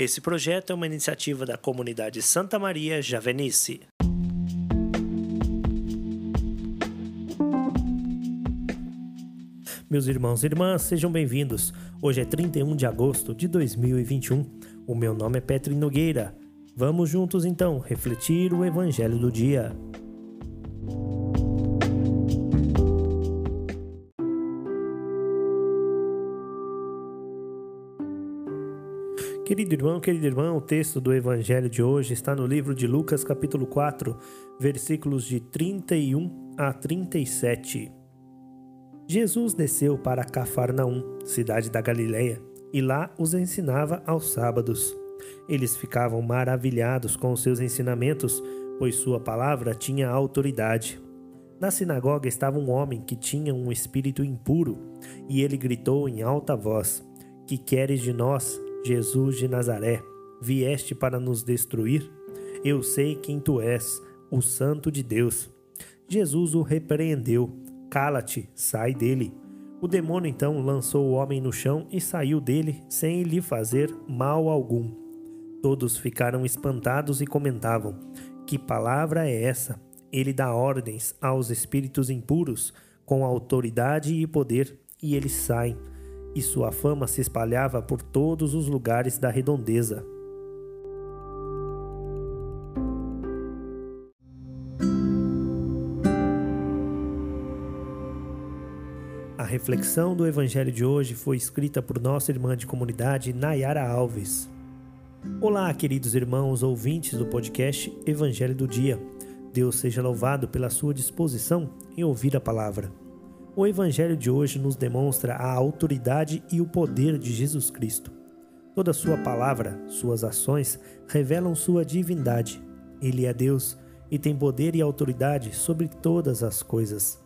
Esse projeto é uma iniciativa da comunidade Santa Maria Javenice. Meus irmãos e irmãs, sejam bem-vindos. Hoje é 31 de agosto de 2021. O meu nome é Petri Nogueira. Vamos juntos então refletir o Evangelho do dia. Querido irmão, querido irmão, o texto do Evangelho de hoje está no livro de Lucas, capítulo 4, versículos de 31 a 37. Jesus desceu para Cafarnaum, cidade da Galileia, e lá os ensinava aos sábados. Eles ficavam maravilhados com os seus ensinamentos, pois sua palavra tinha autoridade. Na sinagoga estava um homem que tinha um espírito impuro, e ele gritou em alta voz: Que queres de nós, Jesus de Nazaré, vieste para nos destruir? Eu sei quem tu és, o Santo de Deus. Jesus o repreendeu: Cala-te, sai dele. O demônio então lançou o homem no chão e saiu dele sem lhe fazer mal algum. Todos ficaram espantados e comentavam: Que palavra é essa? Ele dá ordens aos espíritos impuros com autoridade e poder, e eles saem e sua fama se espalhava por todos os lugares da redondeza. A reflexão do Evangelho de hoje foi escrita por nossa irmã de comunidade, Nayara Alves. Olá, queridos irmãos ouvintes do podcast Evangelho do Dia. Deus seja louvado pela sua disposição em ouvir a palavra. O Evangelho de hoje nos demonstra a autoridade e o poder de Jesus Cristo. Toda Sua palavra, Suas ações revelam Sua divindade. Ele é Deus e tem poder e autoridade sobre todas as coisas.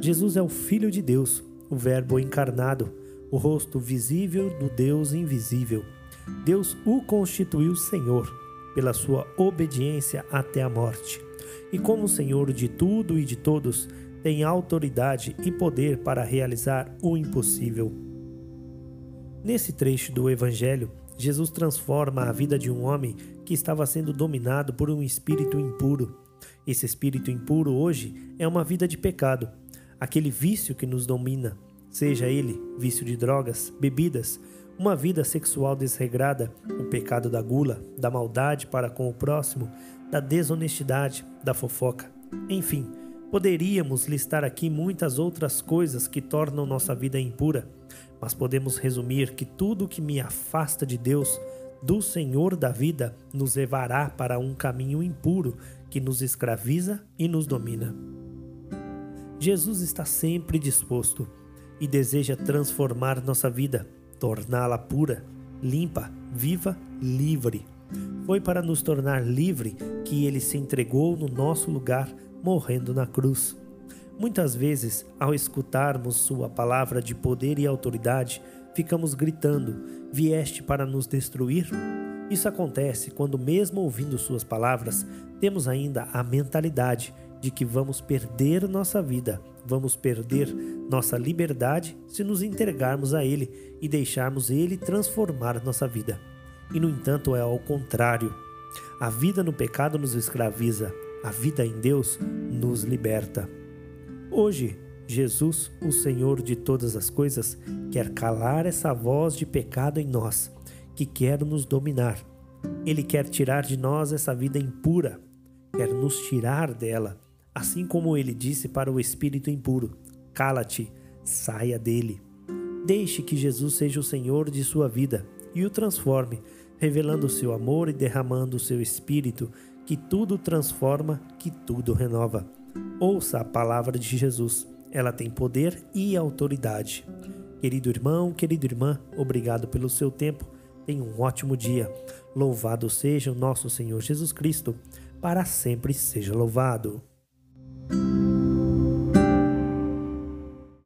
Jesus é o Filho de Deus, o Verbo encarnado, o rosto visível do Deus invisível. Deus o constituiu Senhor pela sua obediência até a morte. E como Senhor de tudo e de todos, tem autoridade e poder para realizar o impossível. Nesse trecho do Evangelho, Jesus transforma a vida de um homem que estava sendo dominado por um espírito impuro. Esse espírito impuro hoje é uma vida de pecado, aquele vício que nos domina, seja ele vício de drogas, bebidas, uma vida sexual desregrada, o pecado da gula, da maldade para com o próximo, da desonestidade, da fofoca, enfim Poderíamos listar aqui muitas outras coisas que tornam nossa vida impura, mas podemos resumir que tudo que me afasta de Deus, do Senhor da vida, nos levará para um caminho impuro que nos escraviza e nos domina. Jesus está sempre disposto e deseja transformar nossa vida, torná-la pura, limpa, viva, livre. Foi para nos tornar livre que ele se entregou no nosso lugar morrendo na cruz. Muitas vezes, ao escutarmos Sua palavra de poder e autoridade, ficamos gritando: Vieste para nos destruir? Isso acontece quando, mesmo ouvindo Suas palavras, temos ainda a mentalidade de que vamos perder nossa vida, vamos perder nossa liberdade se nos entregarmos a Ele e deixarmos Ele transformar nossa vida. E no entanto, é ao contrário. A vida no pecado nos escraviza, a vida em Deus nos liberta. Hoje, Jesus, o Senhor de todas as coisas, quer calar essa voz de pecado em nós, que quer nos dominar. Ele quer tirar de nós essa vida impura, quer nos tirar dela, assim como ele disse para o espírito impuro: Cala-te, saia dele. Deixe que Jesus seja o Senhor de sua vida e o transforme, revelando o seu amor e derramando o seu espírito que tudo transforma, que tudo renova. Ouça a palavra de Jesus, ela tem poder e autoridade. Querido irmão, querida irmã, obrigado pelo seu tempo. Tenha um ótimo dia. Louvado seja o nosso Senhor Jesus Cristo, para sempre seja louvado.